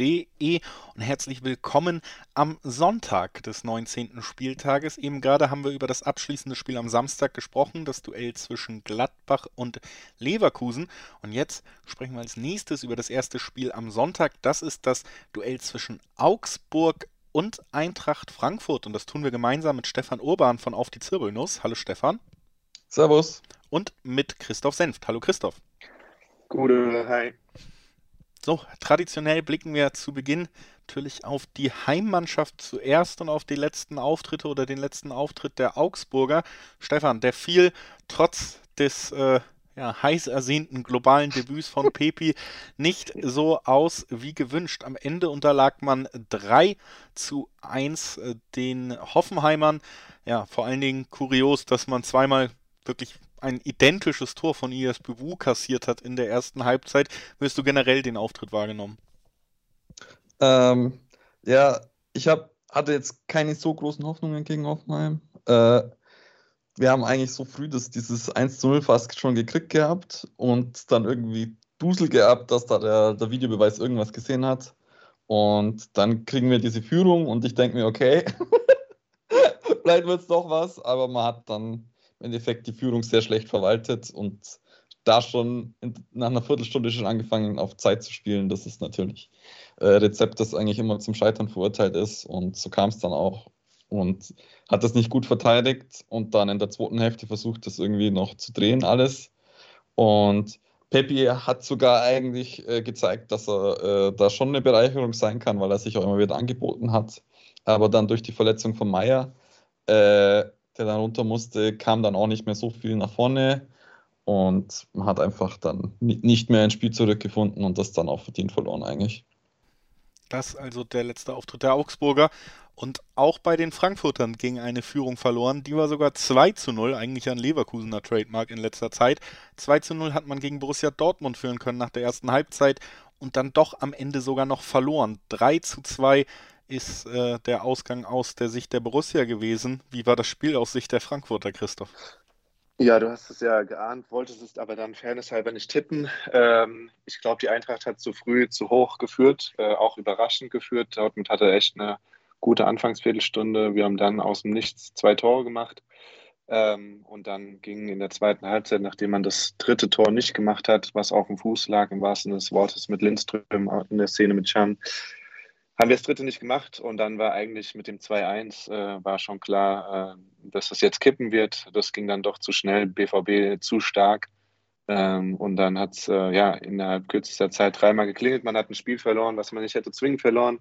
und herzlich willkommen am Sonntag des 19. Spieltages. Eben gerade haben wir über das abschließende Spiel am Samstag gesprochen, das Duell zwischen Gladbach und Leverkusen. Und jetzt sprechen wir als nächstes über das erste Spiel am Sonntag. Das ist das Duell zwischen Augsburg und Eintracht Frankfurt. Und das tun wir gemeinsam mit Stefan Urban von Auf die Zirbelnuss. Hallo Stefan. Servus. Und mit Christoph Senft. Hallo Christoph. Gute, hi. So, traditionell blicken wir zu Beginn natürlich auf die Heimmannschaft zuerst und auf die letzten Auftritte oder den letzten Auftritt der Augsburger. Stefan, der fiel trotz des äh, ja, heiß ersehnten globalen Debüts von Pepi nicht so aus wie gewünscht. Am Ende unterlag man 3 zu 1 äh, den Hoffenheimern. Ja, vor allen Dingen kurios, dass man zweimal wirklich ein identisches Tor von IS Bubu kassiert hat in der ersten Halbzeit. Wirst du generell den Auftritt wahrgenommen? Ähm, ja, ich hab, hatte jetzt keine so großen Hoffnungen gegen Hoffenheim. Äh, wir haben eigentlich so früh das, dieses 1 zu 0 fast schon gekriegt gehabt und dann irgendwie Dusel gehabt, dass da der, der Videobeweis irgendwas gesehen hat. Und dann kriegen wir diese Führung und ich denke mir, okay, vielleicht wird es doch was, aber man hat dann im Endeffekt die Führung sehr schlecht verwaltet und da schon in, nach einer Viertelstunde schon angefangen auf Zeit zu spielen. Das ist natürlich äh, Rezept, das eigentlich immer zum Scheitern verurteilt ist und so kam es dann auch und hat das nicht gut verteidigt und dann in der zweiten Hälfte versucht, das irgendwie noch zu drehen alles und Pepi hat sogar eigentlich äh, gezeigt, dass er äh, da schon eine Bereicherung sein kann, weil er sich auch immer wieder angeboten hat. Aber dann durch die Verletzung von Meier äh, der dann runter musste, kam dann auch nicht mehr so viel nach vorne und man hat einfach dann nicht mehr ins Spiel zurückgefunden und das dann auch verdient verloren eigentlich. Das also der letzte Auftritt der Augsburger. Und auch bei den Frankfurtern ging eine Führung verloren. Die war sogar 2 zu 0, eigentlich ein Leverkusener Trademark in letzter Zeit. 2 zu 0 hat man gegen Borussia Dortmund führen können nach der ersten Halbzeit und dann doch am Ende sogar noch verloren. 3 zu 2 ist äh, der Ausgang aus der Sicht der Borussia gewesen. Wie war das Spiel aus Sicht der Frankfurter, Christoph? Ja, du hast es ja geahnt, wolltest es aber dann fairnesshalber nicht tippen. Ähm, ich glaube, die Eintracht hat zu früh zu hoch geführt, äh, auch überraschend geführt. Dortmund hatte echt eine gute Anfangsviertelstunde. Wir haben dann aus dem Nichts zwei Tore gemacht. Ähm, und dann ging in der zweiten Halbzeit, nachdem man das dritte Tor nicht gemacht hat, was auf dem Fuß lag, im wahrsten Sinne des Wortes mit Lindström in der Szene mit Chan, haben wir das dritte nicht gemacht und dann war eigentlich mit dem 2-1 äh, war schon klar, äh, dass das jetzt kippen wird. Das ging dann doch zu schnell, BVB zu stark. Ähm, und dann hat es äh, ja innerhalb kürzester Zeit dreimal geklingelt. Man hat ein Spiel verloren, was man nicht hätte zwingend verloren,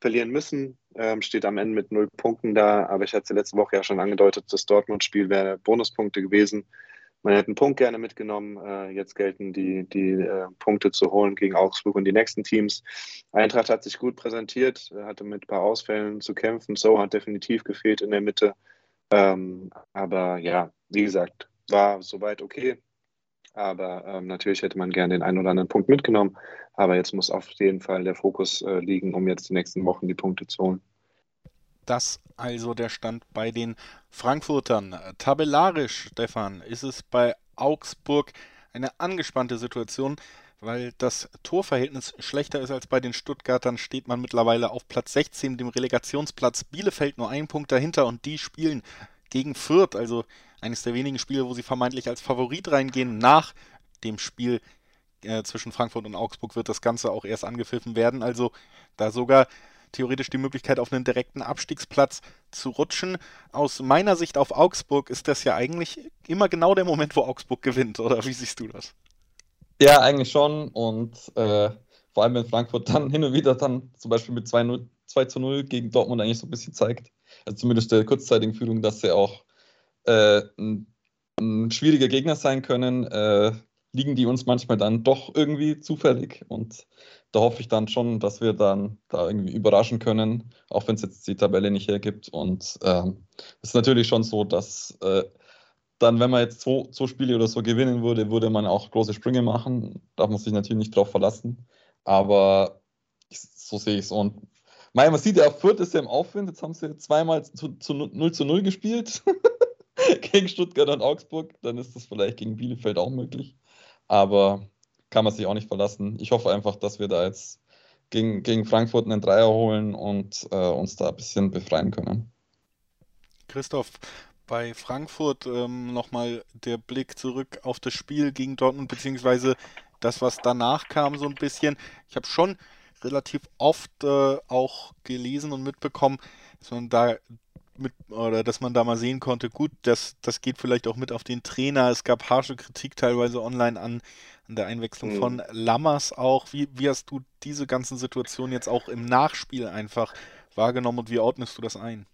verlieren müssen. Ähm, steht am Ende mit null Punkten da. Aber ich hatte letzte Woche ja schon angedeutet, das Dortmund-Spiel wäre Bonuspunkte gewesen man hätte einen Punkt gerne mitgenommen. Äh, jetzt gelten die, die äh, Punkte zu holen gegen Augsburg und die nächsten Teams. Eintracht hat sich gut präsentiert, hatte mit ein paar Ausfällen zu kämpfen. So hat definitiv gefehlt in der Mitte. Ähm, aber ja, wie gesagt, war soweit okay. Aber ähm, natürlich hätte man gerne den einen oder anderen Punkt mitgenommen. Aber jetzt muss auf jeden Fall der Fokus äh, liegen, um jetzt die nächsten Wochen die Punkte zu holen. Das also der Stand bei den Frankfurtern. Tabellarisch, Stefan, ist es bei Augsburg eine angespannte Situation, weil das Torverhältnis schlechter ist als bei den Stuttgartern, steht man mittlerweile auf Platz 16, dem Relegationsplatz. Bielefeld nur einen Punkt dahinter und die spielen gegen Fürth, also eines der wenigen Spiele, wo sie vermeintlich als Favorit reingehen. Nach dem Spiel äh, zwischen Frankfurt und Augsburg wird das Ganze auch erst angepfiffen werden. Also da sogar theoretisch die Möglichkeit, auf einen direkten Abstiegsplatz zu rutschen. Aus meiner Sicht auf Augsburg ist das ja eigentlich immer genau der Moment, wo Augsburg gewinnt, oder wie siehst du das? Ja, eigentlich schon. Und äh, vor allem, wenn Frankfurt dann hin und wieder dann zum Beispiel mit 2, 0, 2 zu 0 gegen Dortmund eigentlich so ein bisschen zeigt, also zumindest der kurzzeitigen Führung, dass sie auch äh, ein, ein, schwieriger Gegner sein können, äh, liegen die uns manchmal dann doch irgendwie zufällig. Und da hoffe ich dann schon, dass wir dann da irgendwie überraschen können, auch wenn es jetzt die Tabelle nicht hergibt. Und ähm, es ähm, ist natürlich schon so, dass äh, dann, wenn man jetzt zwei, zwei Spiele oder so gewinnen würde, würde man auch große Sprünge machen. Darf man sich natürlich nicht drauf verlassen. Aber ich, so sehe ich es. Und man sieht ja, Fürth ist ja im Aufwind. Jetzt haben sie zweimal zu, zu 0 zu 0 gespielt. gegen Stuttgart und Augsburg. Dann ist das vielleicht gegen Bielefeld auch möglich. Aber kann man sich auch nicht verlassen. Ich hoffe einfach, dass wir da jetzt gegen, gegen Frankfurt einen Dreier holen und äh, uns da ein bisschen befreien können. Christoph, bei Frankfurt ähm, nochmal der Blick zurück auf das Spiel gegen Dortmund, beziehungsweise das, was danach kam, so ein bisschen. Ich habe schon relativ oft äh, auch gelesen und mitbekommen, dass man da mit, oder dass man da mal sehen konnte, gut, das, das geht vielleicht auch mit auf den Trainer. Es gab harsche Kritik teilweise online an, an der Einwechslung mhm. von Lammers auch. Wie, wie hast du diese ganzen Situationen jetzt auch im Nachspiel einfach wahrgenommen und wie ordnest du das ein?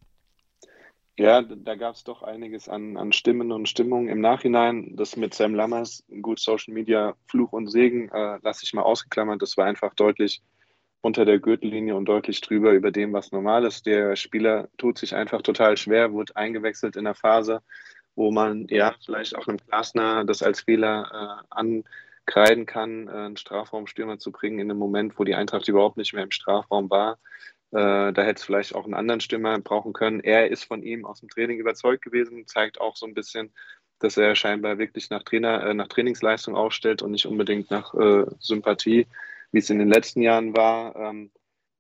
Ja, da gab es doch einiges an, an Stimmen und Stimmungen im Nachhinein. Das mit Sam Lammers, gut Social Media, Fluch und Segen, äh, lasse ich mal ausgeklammert. Das war einfach deutlich unter der Gürtellinie und deutlich drüber über dem, was normal ist. Der Spieler tut sich einfach total schwer, wurde eingewechselt in der Phase, wo man ja vielleicht auch einem Glasner das als Fehler äh, ankreiden kann, äh, einen Strafraumstürmer zu bringen in einem Moment, wo die Eintracht überhaupt nicht mehr im Strafraum war. Äh, da hätte es vielleicht auch einen anderen Stürmer brauchen können. Er ist von ihm aus dem Training überzeugt gewesen, zeigt auch so ein bisschen, dass er scheinbar wirklich nach, Trainer, äh, nach Trainingsleistung aufstellt und nicht unbedingt nach äh, Sympathie wie es in den letzten Jahren war. Ähm,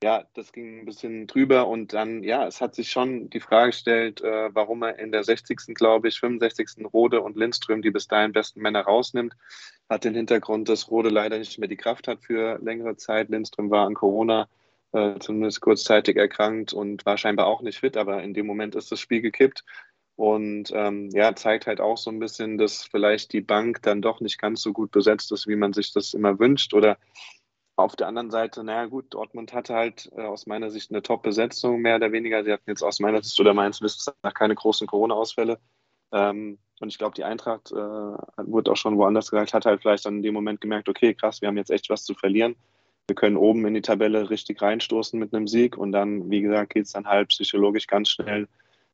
ja, das ging ein bisschen drüber und dann, ja, es hat sich schon die Frage gestellt, äh, warum er in der 60., glaube ich, 65. Rode und Lindström die bis dahin besten Männer rausnimmt. Hat den Hintergrund, dass Rode leider nicht mehr die Kraft hat für längere Zeit. Lindström war an Corona äh, zumindest kurzzeitig erkrankt und war scheinbar auch nicht fit, aber in dem Moment ist das Spiel gekippt. Und ähm, ja, zeigt halt auch so ein bisschen, dass vielleicht die Bank dann doch nicht ganz so gut besetzt ist, wie man sich das immer wünscht. Oder auf der anderen Seite, naja gut, Dortmund hatte halt äh, aus meiner Sicht eine Top-Besetzung, mehr oder weniger. Sie hatten jetzt aus meiner Sicht oder meines Wissens nach keine großen Corona-Ausfälle. Ähm, und ich glaube, die Eintracht, äh, wurde auch schon woanders gesagt, hat halt vielleicht dann in dem Moment gemerkt, okay, krass, wir haben jetzt echt was zu verlieren. Wir können oben in die Tabelle richtig reinstoßen mit einem Sieg und dann, wie gesagt, geht es dann halt psychologisch ganz schnell,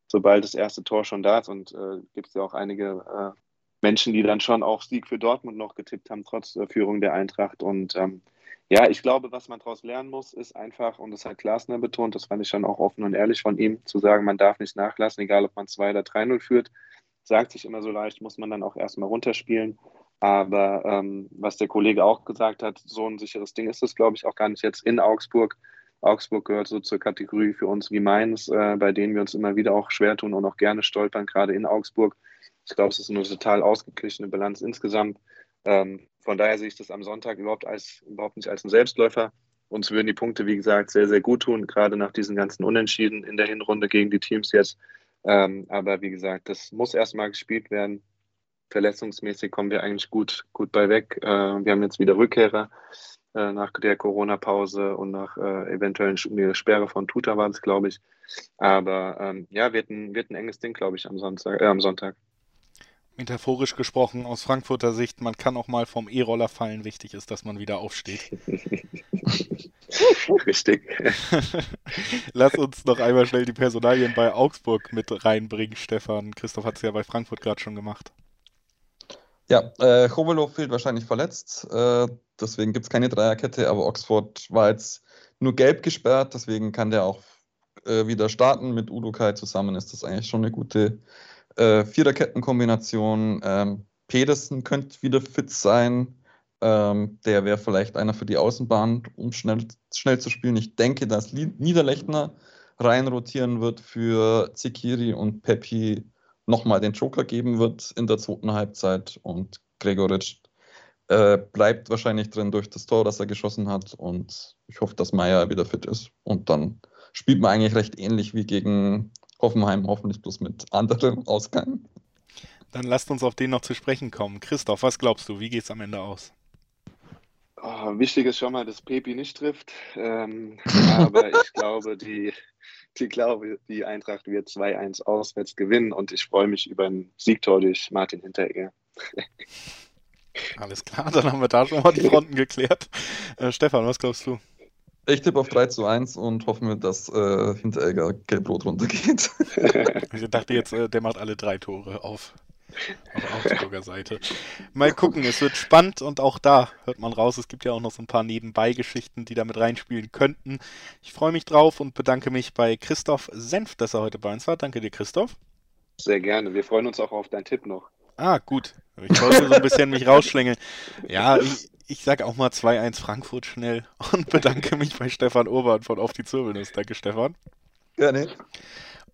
sobald das erste Tor schon da ist. Und äh, gibt es ja auch einige äh, Menschen, die dann schon auch Sieg für Dortmund noch getippt haben, trotz äh, Führung der Eintracht. Und ähm, ja, ich glaube, was man daraus lernen muss, ist einfach, und das hat Glasner betont, das fand ich schon auch offen und ehrlich von ihm, zu sagen, man darf nicht nachlassen, egal ob man 2 oder 3-0 führt. Sagt sich immer so leicht, muss man dann auch erstmal runterspielen. Aber ähm, was der Kollege auch gesagt hat, so ein sicheres Ding ist es, glaube ich, auch gar nicht jetzt in Augsburg. Augsburg gehört so zur Kategorie für uns wie Mainz, äh, bei denen wir uns immer wieder auch schwer tun und auch gerne stolpern, gerade in Augsburg. Ich glaube, es ist eine total ausgeglichene Bilanz insgesamt. Ähm, von daher sehe ich das am Sonntag überhaupt, als, überhaupt nicht als ein Selbstläufer. Uns würden die Punkte, wie gesagt, sehr, sehr gut tun, gerade nach diesen ganzen Unentschieden in der Hinrunde gegen die Teams jetzt. Ähm, aber wie gesagt, das muss erstmal gespielt werden. Verletzungsmäßig kommen wir eigentlich gut, gut bei weg. Äh, wir haben jetzt wieder Rückkehrer äh, nach der Corona-Pause und nach äh, eventuellen Sperre von Tuta war es, glaube ich. Aber ähm, ja, wird ein, wird ein enges Ding, glaube ich, am, Sonntag, äh, am Sonntag metaphorisch gesprochen aus Frankfurter Sicht, man kann auch mal vom E-Roller fallen. Wichtig ist, dass man wieder aufsteht. Richtig. Lass uns noch einmal schnell die Personalien bei Augsburg mit reinbringen, Stefan. Christoph hat es ja bei Frankfurt gerade schon gemacht. Ja, äh, Chovelow fehlt wahrscheinlich verletzt. Äh, deswegen gibt es keine Dreierkette, aber Oxford war jetzt nur gelb gesperrt, deswegen kann der auch äh, wieder starten. Mit Udo Kai zusammen ist das eigentlich schon eine gute äh, Viererkettenkombination. Ähm, Pedersen könnte wieder fit sein. Ähm, der wäre vielleicht einer für die Außenbahn, um schnell, schnell zu spielen. Ich denke, dass Niederlechner rein rotieren wird für Zikiri und Pepi nochmal den Joker geben wird in der zweiten Halbzeit und Gregoritsch äh, bleibt wahrscheinlich drin durch das Tor, das er geschossen hat und ich hoffe, dass Meier wieder fit ist und dann spielt man eigentlich recht ähnlich wie gegen Hoffenheim hoffentlich bloß mit anderem Ausgang. Dann lasst uns auf den noch zu sprechen kommen. Christoph, was glaubst du, wie geht es am Ende aus? Oh, wichtig ist schon mal, dass Pepi nicht trifft. Ähm, aber ich glaube, die, die, glaube, die Eintracht wird 2-1 auswärts gewinnen und ich freue mich über ein Siegtor durch Martin Hinteregger. Alles klar, dann haben wir da schon mal die Fronten geklärt. Äh, Stefan, was glaubst du? Ich tippe auf 3 zu 1 und hoffe mir, dass äh, Hinteregger gelb-rot runtergeht. ich dachte jetzt, äh, der macht alle drei Tore auf Auf Augsburger Seite. Mal gucken, es wird spannend und auch da hört man raus, es gibt ja auch noch so ein paar Nebenbei-Geschichten, die damit reinspielen könnten. Ich freue mich drauf und bedanke mich bei Christoph Senf, dass er heute bei uns war. Danke dir, Christoph. Sehr gerne. Wir freuen uns auch auf deinen Tipp noch. Ah, gut. Ich wollte so ein bisschen mich rausschlängeln. Ja, ich, ich sage auch mal 2-1 Frankfurt schnell und bedanke mich bei Stefan Urban von Auf die Zirbelnuss. Danke, Stefan. Gerne.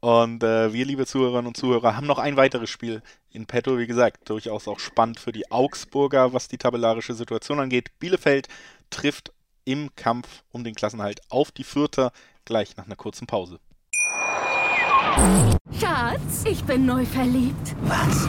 Und äh, wir, liebe Zuhörerinnen und Zuhörer, haben noch ein weiteres Spiel in petto. Wie gesagt, durchaus auch spannend für die Augsburger, was die tabellarische Situation angeht. Bielefeld trifft im Kampf um den Klassenhalt auf die Vierter gleich nach einer kurzen Pause. Schatz, ich bin neu verliebt. Was?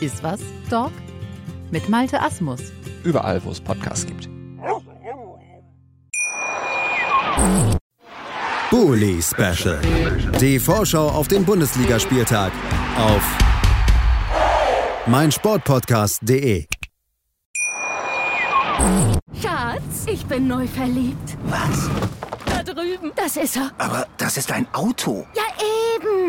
Iswas Dog mit Malte Asmus. Überall, wo es Podcasts gibt. Bully Special. Die Vorschau auf den Bundesligaspieltag auf meinsportpodcast.de. Schatz, ich bin neu verliebt. Was? Da drüben. Das ist er. Aber das ist ein Auto. Ja,